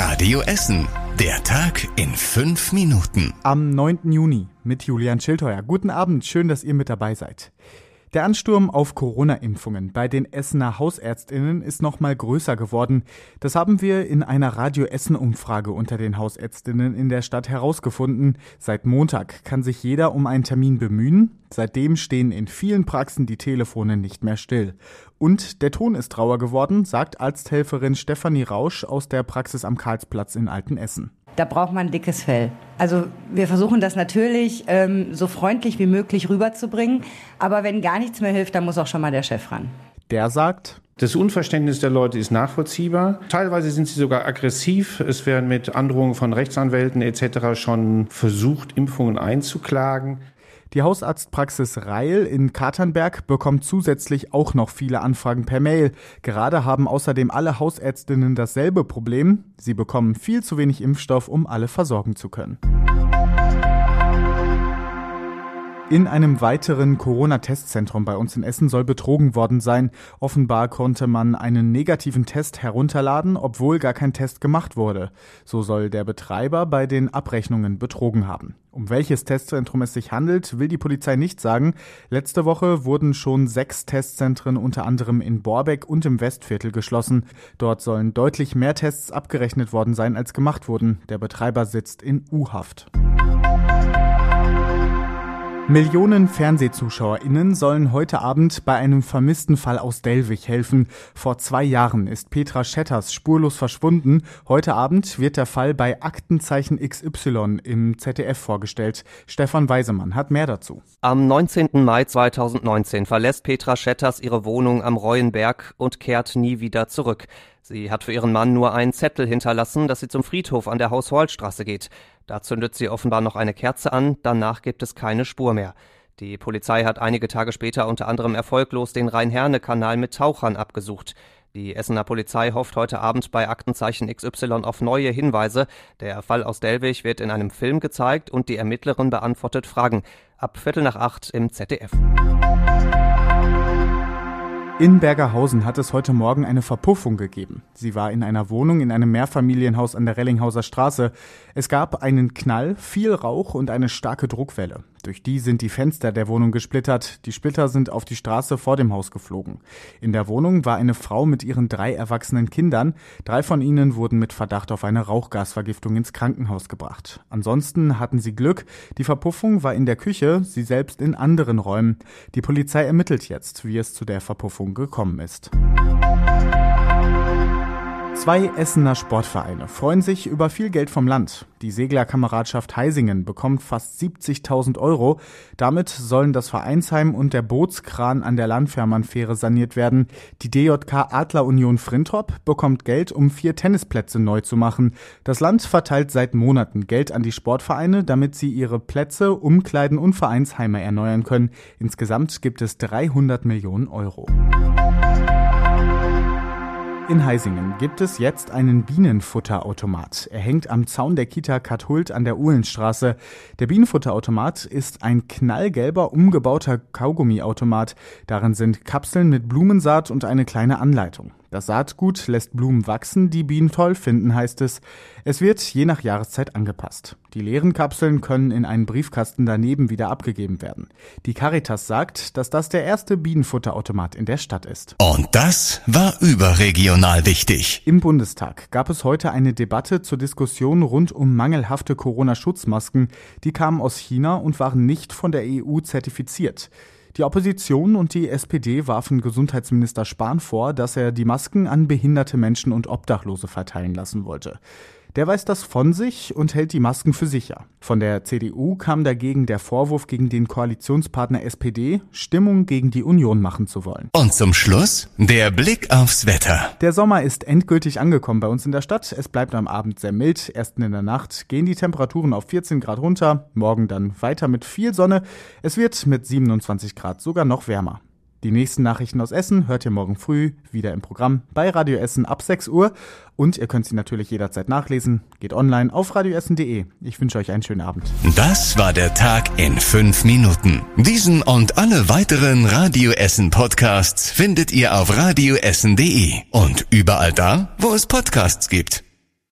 Radio Essen. Der Tag in fünf Minuten. Am 9. Juni mit Julian Schildheuer. Guten Abend, schön, dass ihr mit dabei seid. Der Ansturm auf Corona-Impfungen bei den Essener Hausärztinnen ist noch mal größer geworden. Das haben wir in einer Radio Essen-Umfrage unter den Hausärztinnen in der Stadt herausgefunden. Seit Montag kann sich jeder um einen Termin bemühen. Seitdem stehen in vielen Praxen die Telefone nicht mehr still. Und der Ton ist rauer geworden, sagt Arzthelferin Stefanie Rausch aus der Praxis am Karlsplatz in Altenessen da braucht man dickes Fell. Also wir versuchen das natürlich ähm, so freundlich wie möglich rüberzubringen, aber wenn gar nichts mehr hilft, dann muss auch schon mal der Chef ran. Der sagt, das Unverständnis der Leute ist nachvollziehbar. Teilweise sind sie sogar aggressiv. Es werden mit Androhungen von Rechtsanwälten etc. schon versucht, Impfungen einzuklagen. Die Hausarztpraxis Reil in Katernberg bekommt zusätzlich auch noch viele Anfragen per Mail. Gerade haben außerdem alle Hausärztinnen dasselbe Problem. Sie bekommen viel zu wenig Impfstoff, um alle versorgen zu können. In einem weiteren Corona-Testzentrum bei uns in Essen soll betrogen worden sein. Offenbar konnte man einen negativen Test herunterladen, obwohl gar kein Test gemacht wurde. So soll der Betreiber bei den Abrechnungen betrogen haben. Um welches Testzentrum es sich handelt, will die Polizei nicht sagen. Letzte Woche wurden schon sechs Testzentren unter anderem in Borbeck und im Westviertel geschlossen. Dort sollen deutlich mehr Tests abgerechnet worden sein, als gemacht wurden. Der Betreiber sitzt in U-Haft. Millionen FernsehzuschauerInnen sollen heute Abend bei einem vermissten Fall aus Delwig helfen. Vor zwei Jahren ist Petra Schetters spurlos verschwunden. Heute Abend wird der Fall bei Aktenzeichen XY im ZDF vorgestellt. Stefan Weisemann hat mehr dazu. Am 19. Mai 2019 verlässt Petra Schetters ihre Wohnung am Reuenberg und kehrt nie wieder zurück. Sie hat für ihren Mann nur einen Zettel hinterlassen, dass sie zum Friedhof an der Haus-Holl-Straße geht. Da zündet sie offenbar noch eine Kerze an, danach gibt es keine Spur mehr. Die Polizei hat einige Tage später unter anderem erfolglos den Rhein-Herne-Kanal mit Tauchern abgesucht. Die Essener Polizei hofft heute Abend bei Aktenzeichen XY auf neue Hinweise. Der Fall aus Delwig wird in einem Film gezeigt und die Ermittlerin beantwortet Fragen. Ab Viertel nach acht im ZDF. In Bergerhausen hat es heute Morgen eine Verpuffung gegeben. Sie war in einer Wohnung in einem Mehrfamilienhaus an der Rellinghauser Straße. Es gab einen Knall, viel Rauch und eine starke Druckwelle. Durch die sind die Fenster der Wohnung gesplittert. Die Splitter sind auf die Straße vor dem Haus geflogen. In der Wohnung war eine Frau mit ihren drei erwachsenen Kindern. Drei von ihnen wurden mit Verdacht auf eine Rauchgasvergiftung ins Krankenhaus gebracht. Ansonsten hatten sie Glück. Die Verpuffung war in der Küche, sie selbst in anderen Räumen. Die Polizei ermittelt jetzt, wie es zu der Verpuffung gekommen ist. Zwei Essener Sportvereine freuen sich über viel Geld vom Land. Die Seglerkameradschaft Heisingen bekommt fast 70.000 Euro. Damit sollen das Vereinsheim und der Bootskran an der Landfährmannfähre saniert werden. Die DJK Adler Union Frintrop bekommt Geld, um vier Tennisplätze neu zu machen. Das Land verteilt seit Monaten Geld an die Sportvereine, damit sie ihre Plätze, Umkleiden und Vereinsheime erneuern können. Insgesamt gibt es 300 Millionen Euro. In Heisingen gibt es jetzt einen Bienenfutterautomat. Er hängt am Zaun der Kita Kathult an der Uhlenstraße. Der Bienenfutterautomat ist ein knallgelber, umgebauter Kaugummiautomat. Darin sind Kapseln mit Blumensaat und eine kleine Anleitung. Das Saatgut lässt Blumen wachsen, die Bienen toll finden, heißt es. Es wird je nach Jahreszeit angepasst. Die leeren Kapseln können in einen Briefkasten daneben wieder abgegeben werden. Die Caritas sagt, dass das der erste Bienenfutterautomat in der Stadt ist. Und das war überregional wichtig. Im Bundestag gab es heute eine Debatte zur Diskussion rund um mangelhafte Corona-Schutzmasken. Die kamen aus China und waren nicht von der EU zertifiziert. Die Opposition und die SPD warfen Gesundheitsminister Spahn vor, dass er die Masken an behinderte Menschen und Obdachlose verteilen lassen wollte. Der weiß das von sich und hält die Masken für sicher. Von der CDU kam dagegen der Vorwurf gegen den Koalitionspartner SPD, Stimmung gegen die Union machen zu wollen. Und zum Schluss der Blick aufs Wetter. Der Sommer ist endgültig angekommen bei uns in der Stadt. Es bleibt am Abend sehr mild. Erst in der Nacht gehen die Temperaturen auf 14 Grad runter. Morgen dann weiter mit viel Sonne. Es wird mit 27 Grad sogar noch wärmer. Die nächsten Nachrichten aus Essen hört ihr morgen früh wieder im Programm bei Radio Essen ab 6 Uhr. Und ihr könnt sie natürlich jederzeit nachlesen. Geht online auf radioessen.de. Ich wünsche euch einen schönen Abend. Das war der Tag in fünf Minuten. Diesen und alle weiteren Radio Essen Podcasts findet ihr auf radioessen.de und überall da, wo es Podcasts gibt.